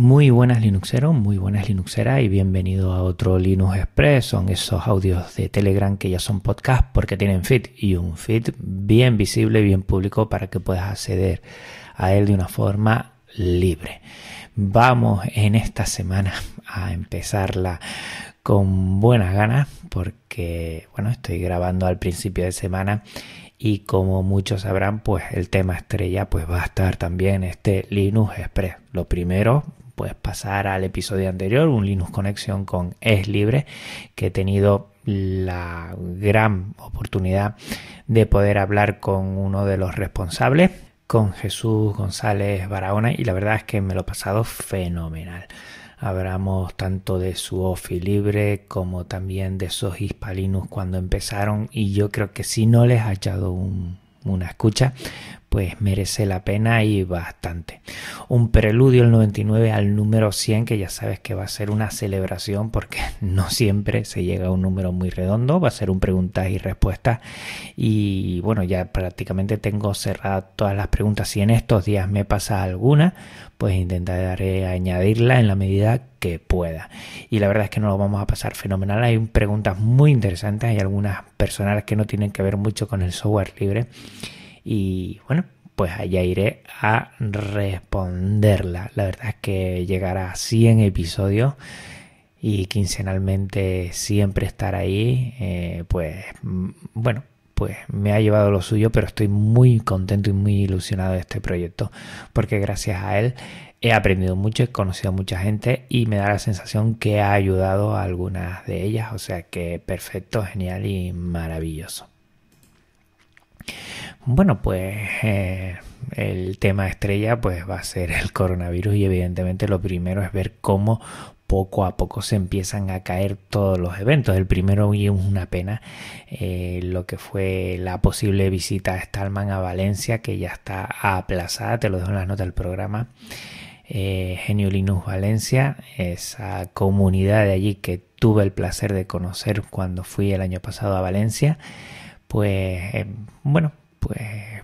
Muy buenas Linuxeros, muy buenas Linuxeras y bienvenido a otro Linux Express. Son esos audios de Telegram que ya son podcast porque tienen feed y un feed bien visible, bien público para que puedas acceder a él de una forma libre. Vamos en esta semana a empezarla con buenas ganas porque, bueno, estoy grabando al principio de semana y como muchos sabrán, pues el tema estrella pues va a estar también este Linux Express. Lo primero, pues pasar al episodio anterior, un Linux Conexión con Es Libre, que he tenido la gran oportunidad de poder hablar con uno de los responsables, con Jesús González Barahona, y la verdad es que me lo he pasado fenomenal. Hablamos tanto de su OFI libre como también de esos Hispalinux cuando empezaron y yo creo que si no les ha echado una escucha, pues merece la pena y bastante. Un preludio el 99 al número 100 que ya sabes que va a ser una celebración porque no siempre se llega a un número muy redondo, va a ser un preguntas y respuestas y bueno ya prácticamente tengo cerradas todas las preguntas. Si en estos días me pasa alguna, pues intentaré añadirla en la medida que pueda. Y la verdad es que no lo vamos a pasar fenomenal. Hay preguntas muy interesantes, hay algunas personales que no tienen que ver mucho con el software libre y bueno, pues allá iré a responderla. La verdad es que llegará a 100 episodios y quincenalmente siempre estar ahí, eh, pues mm, bueno, pues me ha llevado lo suyo, pero estoy muy contento y muy ilusionado de este proyecto, porque gracias a él he aprendido mucho, he conocido a mucha gente y me da la sensación que ha ayudado a algunas de ellas, o sea que perfecto, genial y maravilloso. Bueno, pues eh, el tema estrella pues va a ser el coronavirus y evidentemente lo primero es ver cómo poco a poco se empiezan a caer todos los eventos. El primero y una pena eh, lo que fue la posible visita de Stallman a Valencia que ya está aplazada, te lo dejo en las notas del programa. Eh, Genio Linux Valencia, esa comunidad de allí que tuve el placer de conocer cuando fui el año pasado a Valencia, pues bueno, pues,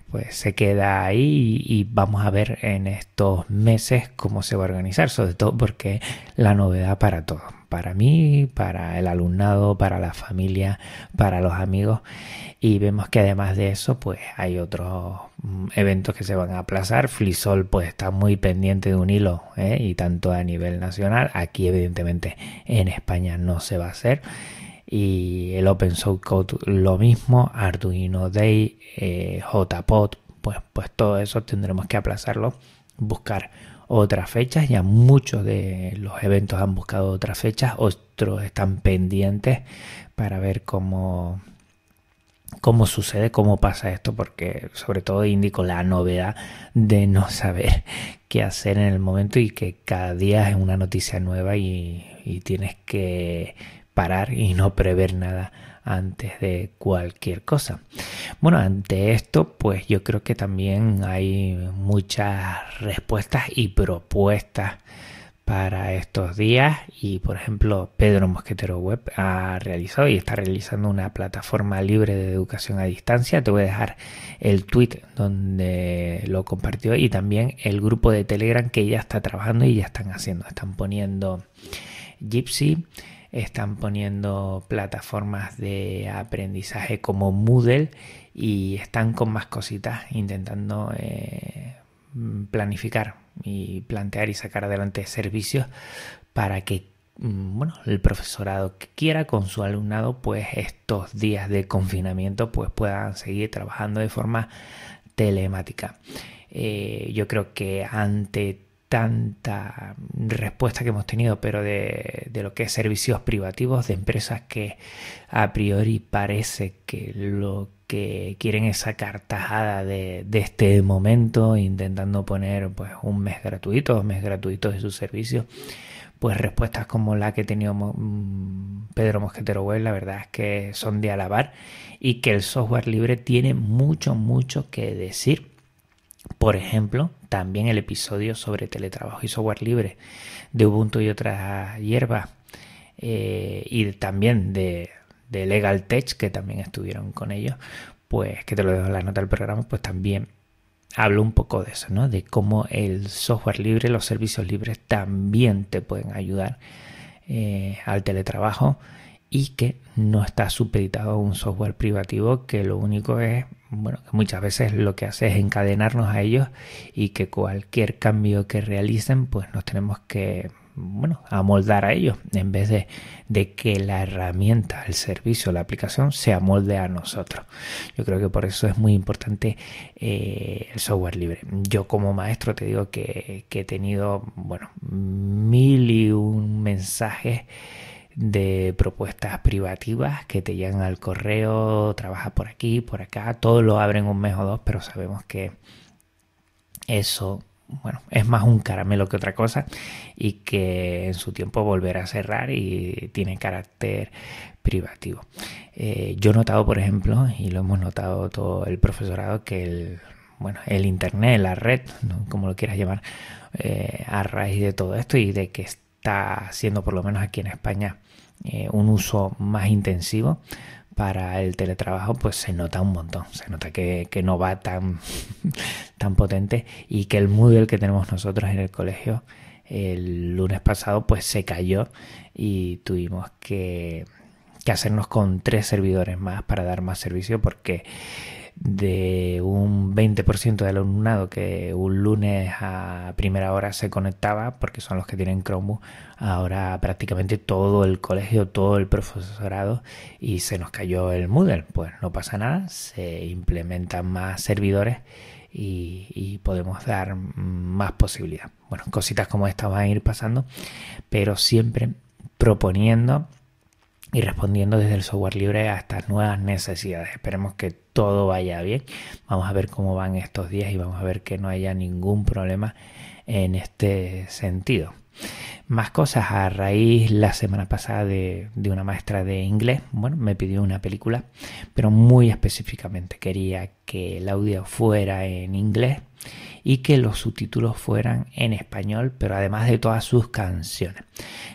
pues se queda ahí y, vamos a ver en estos meses cómo se va a organizar, sobre todo porque la novedad para todos, para mí, para el alumnado, para la familia, para los amigos. Y vemos que además de eso pues hay otros mm, eventos que se van a aplazar, Flisol pues está muy pendiente de un hilo ¿eh? y tanto a nivel nacional, aquí evidentemente en España no se va a hacer y el Open Source Code lo mismo, Arduino Day, eh, JPod, pues, pues todo eso tendremos que aplazarlo, buscar otras fechas, ya muchos de los eventos han buscado otras fechas, otros están pendientes para ver cómo cómo sucede, cómo pasa esto, porque sobre todo indico la novedad de no saber qué hacer en el momento y que cada día es una noticia nueva y, y tienes que parar y no prever nada antes de cualquier cosa. Bueno, ante esto, pues yo creo que también hay muchas respuestas y propuestas para estos días. Y por ejemplo Pedro Mosquetero Web ha realizado y está realizando una plataforma libre de educación a distancia. Te voy a dejar el tweet donde lo compartió y también el grupo de Telegram que ya está trabajando y ya están haciendo están poniendo Gypsy están poniendo plataformas de aprendizaje como Moodle y están con más cositas intentando eh, planificar y plantear y sacar adelante servicios para que mm, bueno, el profesorado que quiera con su alumnado pues estos días de confinamiento pues puedan seguir trabajando de forma telemática. Eh, yo creo que ante tanta respuesta que hemos tenido, pero de, lo que es servicios privativos de empresas que a priori parece que lo que quieren es sacar tajada de, este momento, intentando poner pues un mes gratuito, dos meses gratuitos de sus servicios, pues respuestas como la que tenido mm, Pedro Mosquetero Web, la verdad es que son de alabar y que el software libre tiene mucho, mucho que decir por ejemplo, también el episodio sobre teletrabajo y software libre de Ubuntu y otras hierbas eh, y también de, Tech que también estuvieron con ellos, pues que te lo dejo en la nota del programa, pues también hablo un poco de eso, ¿no? De cómo el software libre, los servicios libres también te pueden ayudar eh, al teletrabajo y que no está supeditado a un software privativo que lo único es, bueno, que muchas veces lo que hace es encadenarnos a ellos y que cualquier cambio que realicen, pues nos tenemos que bueno, amoldar a ellos en vez de, de, que la herramienta, el servicio, la aplicación se amolde a nosotros. Yo creo que por eso es muy importante eh, el software libre. Yo como maestro te digo que, que he tenido, bueno, mil y un mensajes de propuestas privativas que te llegan al correo, trabaja por aquí, por acá, todo lo abren un mes o dos, pero sabemos que eso bueno, es más un caramelo que otra cosa y que en su tiempo volverá a cerrar y tiene carácter privativo. Eh, yo he notado, por ejemplo, y lo hemos notado todo el profesorado, que el, bueno, el Internet, la red, como lo quieras llamar, eh, a raíz de todo esto y de que está siendo, por lo menos aquí en España, eh, un uso más intensivo, para el teletrabajo pues se nota un montón, se nota que, no va tan, tan potente y que el Moodle que tenemos nosotros en el colegio el lunes pasado pues se cayó y tuvimos que, que hacernos con tres servidores más para dar más servicio porque de un 20% del alumnado que un lunes a primera hora se conectaba, porque son los que tienen Chromebook, ahora prácticamente todo el colegio, todo el profesorado y se nos cayó el Moodle. Pues no pasa nada, se implementan más servidores y, podemos dar más posibilidad. Bueno, cositas como estas van a ir pasando, pero siempre proponiendo y respondiendo desde el software libre a estas nuevas necesidades. Esperemos que todo vaya bien. Vamos a ver cómo van estos días y vamos a ver que no haya ningún problema en este sentido. Más cosas a raíz la semana pasada de, de, una maestra de inglés. Bueno, me pidió una película, pero muy específicamente quería que el audio fuera en inglés y que los subtítulos fueran en español, pero además de todas sus canciones.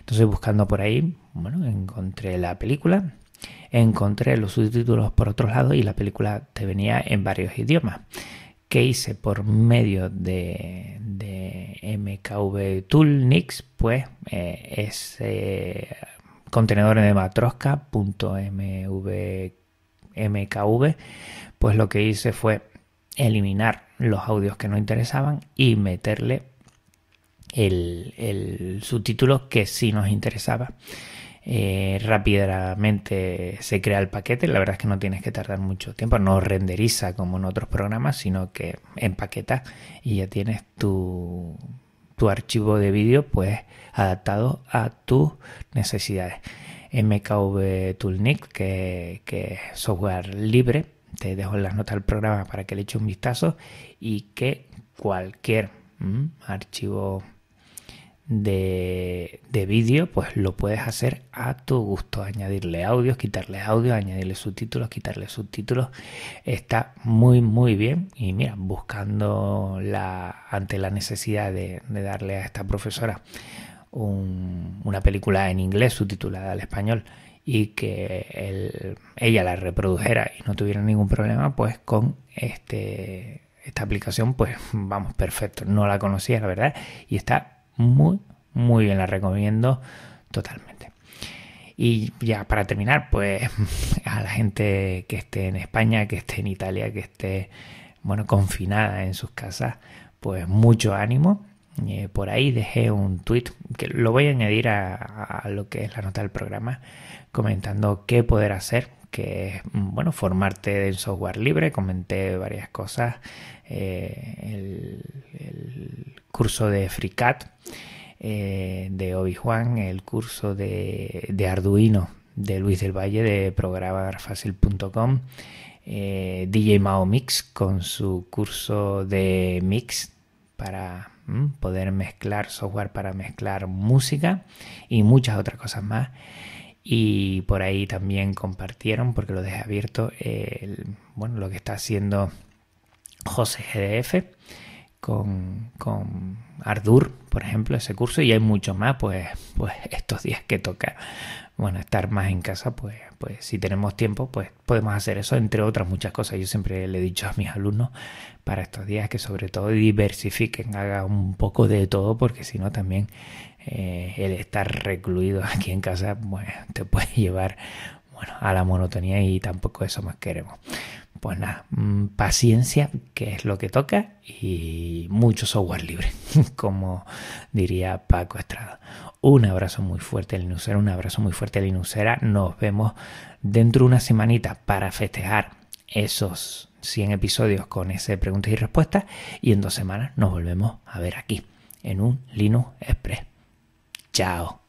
Entonces buscando por ahí, bueno, encontré la película, encontré los subtítulos por otro lado y la película te venía en varios idiomas. ¿Qué hice por medio de, MKV Tool Nix? Pues eh, contenedor de matrosca.mkv, pues lo que hice fue eliminar los audios que no interesaban y meterle el, subtítulo que sí nos interesaba. Eh, rápidamente se crea el paquete. La verdad es que no tienes que tardar mucho tiempo, no renderiza como en otros programas, sino que empaqueta y ya tienes tu, archivo de vídeo pues adaptado a tus necesidades. MKV Toolnik, que, es software libre, te dejo las notas del programa para que le eche un vistazo y que cualquier archivo de, de vídeo, pues lo puedes hacer a tu gusto. Añadirle audios, quitarle audio, añadirle subtítulos, quitarle subtítulos. Está muy, muy bien. Y mira, buscando la, ante la necesidad de, darle a esta profesora una película en inglés subtitulada al español y que ella la reprodujera y no tuviera ningún problema, pues con este, esta aplicación, pues vamos, perfecto. No la conocía, la verdad, y está muy, muy bien, la recomiendo totalmente. Y ya para terminar, pues a la gente que esté en España, que esté en Italia, que esté, bueno, confinada en sus casas, pues mucho ánimo. Eh, por ahí dejé un tweet que lo voy a añadir a, lo que es la nota del programa, comentando qué poder hacer, que es, bueno, formarte en software libre. Comenté varias cosas. Eh, el, curso de FreeCAD eh, de Obi Juan, el curso de, de, Arduino de Luis del Valle de programarfacil.com, eh, DJ Mao Mix con su curso de mix para mm, poder mezclar software para mezclar música y muchas otras cosas más. Y por ahí también compartieron, porque lo dejé abierto, bueno, lo que está haciendo José GDF con, con Ardur, por ejemplo, ese curso, y hay muchos más, pues, pues estos días que toca, bueno, estar más en casa, pues, pues si tenemos tiempo, pues podemos hacer eso, entre otras muchas cosas. Yo siempre le he dicho a mis alumnos para estos días que sobre todo diversifiquen, hagan un poco de todo, porque si no también eh, el estar recluido aquí en casa, te puede llevar bueno, a la monotonía y tampoco eso más queremos pues nada, mm, paciencia, que es lo que toca, y mucho software libre, como diría Paco Estrada. Un abrazo muy fuerte, Linusera, un abrazo muy fuerte, Linusera. Nos vemos dentro de una semanita para festejar esos 100 episodios con ese preguntas y respuestas, y en dos semanas nos volvemos a ver aquí, en un Linux Express. Chao.